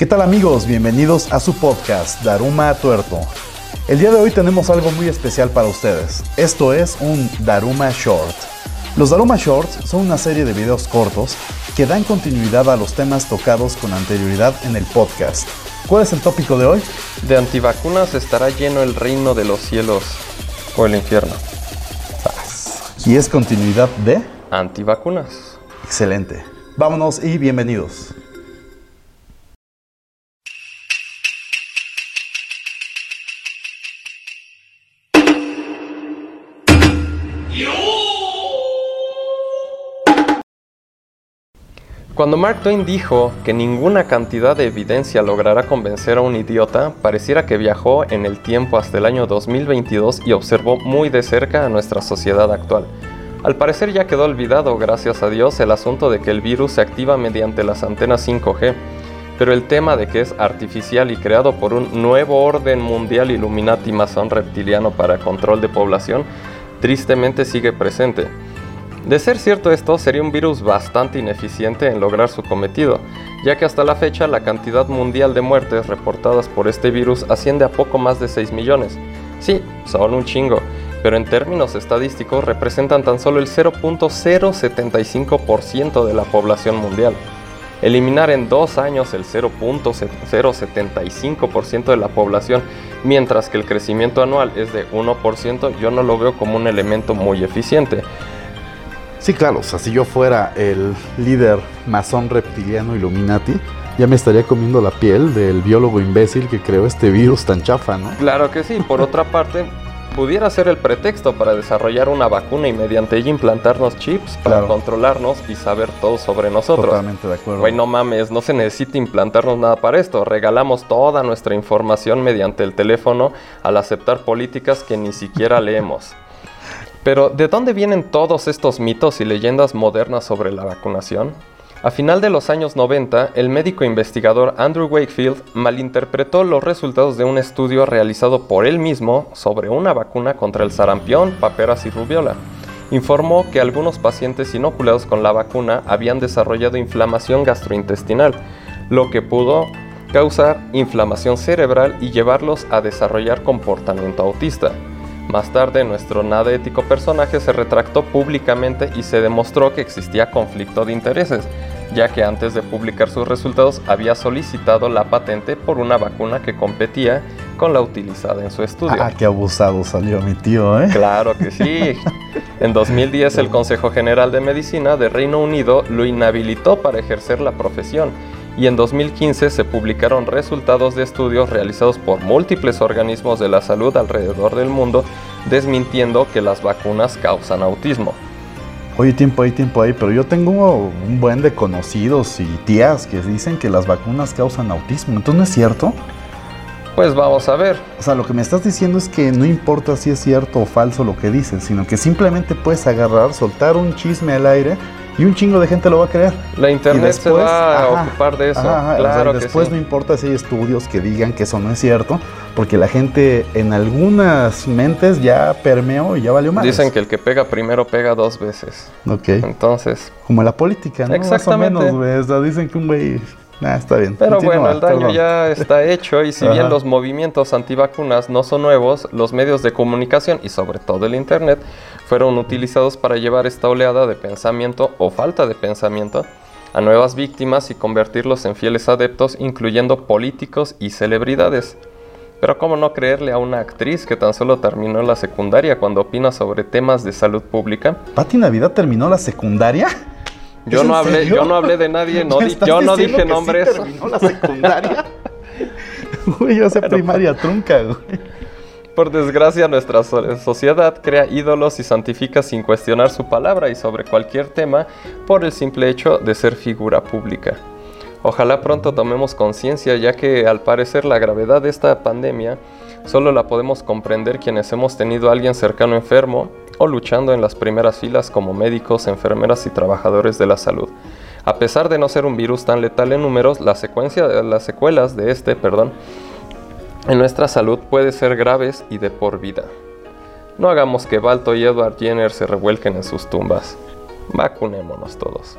¿Qué tal amigos? Bienvenidos a su podcast Daruma Tuerto. El día de hoy tenemos algo muy especial para ustedes. Esto es un Daruma Short. Los Daruma Shorts son una serie de videos cortos que dan continuidad a los temas tocados con anterioridad en el podcast. ¿Cuál es el tópico de hoy? De antivacunas estará lleno el reino de los cielos o el infierno. Y es continuidad de... Antivacunas. Excelente. Vámonos y bienvenidos. Cuando Mark Twain dijo que ninguna cantidad de evidencia logrará convencer a un idiota, pareciera que viajó en el tiempo hasta el año 2022 y observó muy de cerca a nuestra sociedad actual. Al parecer ya quedó olvidado, gracias a Dios, el asunto de que el virus se activa mediante las antenas 5G, pero el tema de que es artificial y creado por un nuevo orden mundial Illuminati masón reptiliano para control de población, tristemente sigue presente. De ser cierto esto, sería un virus bastante ineficiente en lograr su cometido, ya que hasta la fecha la cantidad mundial de muertes reportadas por este virus asciende a poco más de 6 millones. Sí, son un chingo, pero en términos estadísticos representan tan solo el 0.075% de la población mundial. Eliminar en dos años el 0.075% de la población, mientras que el crecimiento anual es de 1%, yo no lo veo como un elemento muy eficiente. Sí, claro, o sea, si yo fuera el líder masón reptiliano Illuminati, ya me estaría comiendo la piel del biólogo imbécil que creó este virus tan chafa, ¿no? Claro que sí, por otra parte, pudiera ser el pretexto para desarrollar una vacuna y mediante ella implantarnos chips para Claro. controlarnos y saber todo sobre nosotros. Totalmente de acuerdo. Güey, no mames, no se necesita implantarnos nada para esto. Regalamos toda nuestra información mediante el teléfono al aceptar políticas que ni siquiera leemos. Pero, ¿de dónde vienen todos estos mitos y leyendas modernas sobre la vacunación? A final de los años 90, el médico investigador Andrew Wakefield malinterpretó los resultados de un estudio realizado por él mismo sobre una vacuna contra el sarampión, paperas y rubiola. Informó que algunos pacientes inoculados con la vacuna habían desarrollado inflamación gastrointestinal, lo que pudo causar inflamación cerebral y llevarlos a desarrollar comportamiento autista. Más tarde, nuestro nada ético personaje se retractó públicamente y se demostró que existía conflicto de intereses, ya que antes de publicar sus resultados había solicitado la patente por una vacuna que competía con la utilizada en su estudio. Ah, qué abusado salió mi tío, ¿eh? Claro que sí. En 2010 el Consejo General de Medicina de Reino Unido lo inhabilitó para ejercer la profesión y en 2015 se publicaron resultados de estudios realizados por múltiples organismos de la salud alrededor del mundo desmintiendo que las vacunas causan autismo. Oye, tiempo ahí, tiempo ahí, pero yo tengo un buen de conocidos y tías que dicen que las vacunas causan autismo. Entonces, ¿no es cierto? Pues vamos a ver. O sea, lo que me estás diciendo es que no importa si es cierto o falso lo que dicen, sino que simplemente puedes agarrar, soltar un chisme al aire y un chingo de gente lo va a creer. La internet se va a ocupar de eso. ajá, ajá, claro que después sí. no importa si hay estudios que digan que eso no es cierto, porque la gente en algunas mentes ya permeó y ya valió más. Dicen que el que pega primero pega dos veces. Ok. Entonces, Como en la política, ¿no? Exactamente. Más o menos, sea, dicen que un güey. Nah, está bien. Pero Continúa, bueno, el daño perdón. ya está hecho y si bien los movimientos antivacunas no son nuevos, los medios de comunicación y sobre todo el Internet fueron utilizados para llevar esta oleada de pensamiento o falta de pensamiento a nuevas víctimas y convertirlos en fieles adeptos, incluyendo políticos y celebridades. Pero ¿cómo no creerle a una actriz que tan solo terminó la secundaria cuando opina sobre temas de salud pública? ¿Pati Navidad terminó la secundaria? Yo ¿Es no hablé, serio? yo no hablé de nadie, no ¿Me di- yo no dije que sí nombres. terminó la secundaria? Güey, yo sé primaria trunca, güey. Por desgracia, nuestra so- sociedad crea ídolos y santifica sin cuestionar su palabra y sobre cualquier tema por el simple hecho de ser figura pública. Ojalá pronto tomemos conciencia ya que al parecer la gravedad de esta pandemia solo la podemos comprender quienes hemos tenido a alguien cercano enfermo o luchando en las primeras filas como médicos, enfermeras y trabajadores de la salud. A pesar de no ser un virus tan letal en números, la secuencia, las secuelas de este, perdón, en nuestra salud puede ser graves y de por vida. No hagamos que Balto y Edward Jenner se revuelquen en sus tumbas. Vacunémonos todos.